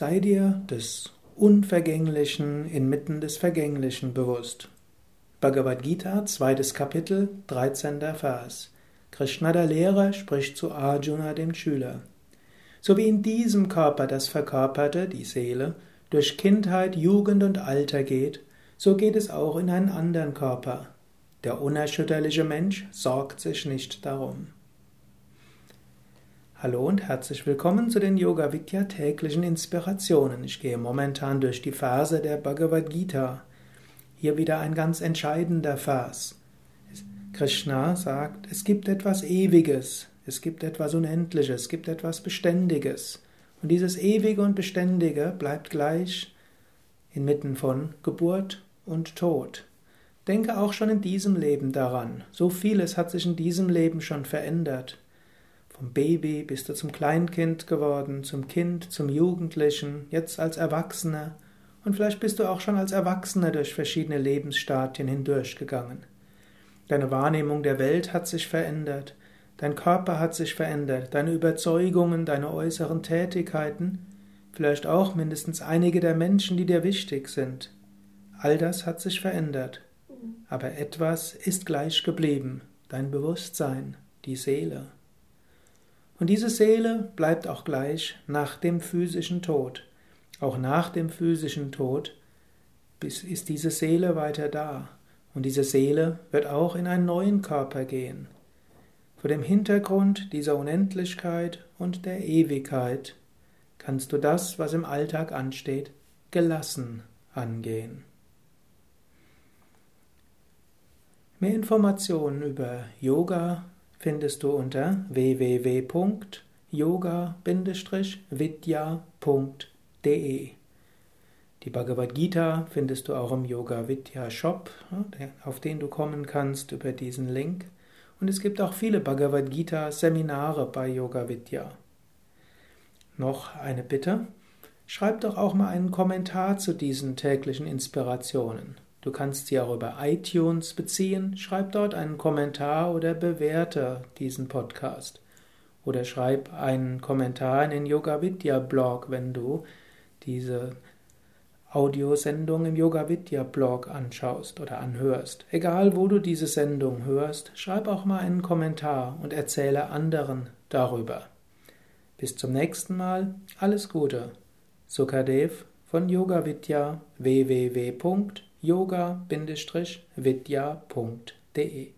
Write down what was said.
Sei dir des Unvergänglichen inmitten des Vergänglichen bewusst. Bhagavad Gita, zweites Kapitel, 13. Vers. Krishna der Lehrer spricht zu Arjuna, dem Schüler. So wie in diesem Körper das Verkörperte, die Seele, durch Kindheit, Jugend und Alter geht, so geht es auch in einen anderen Körper. Der unerschütterliche Mensch sorgt sich nicht darum. Hallo und herzlich willkommen zu den Yoga Vidya täglichen Inspirationen. Ich gehe momentan durch die Verse der Bhagavad Gita. Hier wieder ein ganz entscheidender Vers. Krishna sagt, es gibt etwas Ewiges, es gibt etwas Unendliches, es gibt etwas Beständiges. Und dieses Ewige und Beständige bleibt gleich inmitten von Geburt und Tod. Denke auch schon in diesem Leben daran. So vieles hat sich in diesem Leben schon verändert. Vom Baby bist du zum Kleinkind geworden, zum Kind, zum Jugendlichen, jetzt als Erwachsener und vielleicht bist du auch schon als Erwachsener durch verschiedene Lebensstadien hindurchgegangen. Deine Wahrnehmung der Welt hat sich verändert, dein Körper hat sich verändert, deine Überzeugungen, deine äußeren Tätigkeiten, vielleicht auch mindestens einige der Menschen, die dir wichtig sind. All das hat sich verändert. Aber etwas ist gleich geblieben, dein Bewusstsein, die Seele. Und diese Seele bleibt auch gleich nach dem physischen Tod. Auch nach dem physischen Tod ist diese Seele weiter da. Und diese Seele wird auch in einen neuen Körper gehen. Vor dem Hintergrund dieser Unendlichkeit und der Ewigkeit kannst du das, was im Alltag ansteht, gelassen angehen. Mehr Informationen über Yoga findest du unter www.yoga-vidya.de. Die Bhagavad Gita findest du auch im Yoga Vidya Shop, auf den du kommen kannst über diesen Link. Und es gibt auch viele Bhagavad Gita Seminare bei Yoga Vidya. Noch eine Bitte. Schreib doch auch mal einen Kommentar zu diesen täglichen Inspirationen. Du kannst sie auch über iTunes beziehen. Schreib dort einen Kommentar oder bewerte diesen Podcast. Oder schreib einen Kommentar in den Yoga Vidya Blog, wenn du diese Audiosendung im Yoga Vidya Blog anschaust oder anhörst. Egal wo du diese Sendung hörst, schreib auch mal einen Kommentar und erzähle anderen darüber. Bis zum nächsten Mal, alles Gute. Sukadev von Yoga Vidya www yoga-vidya.de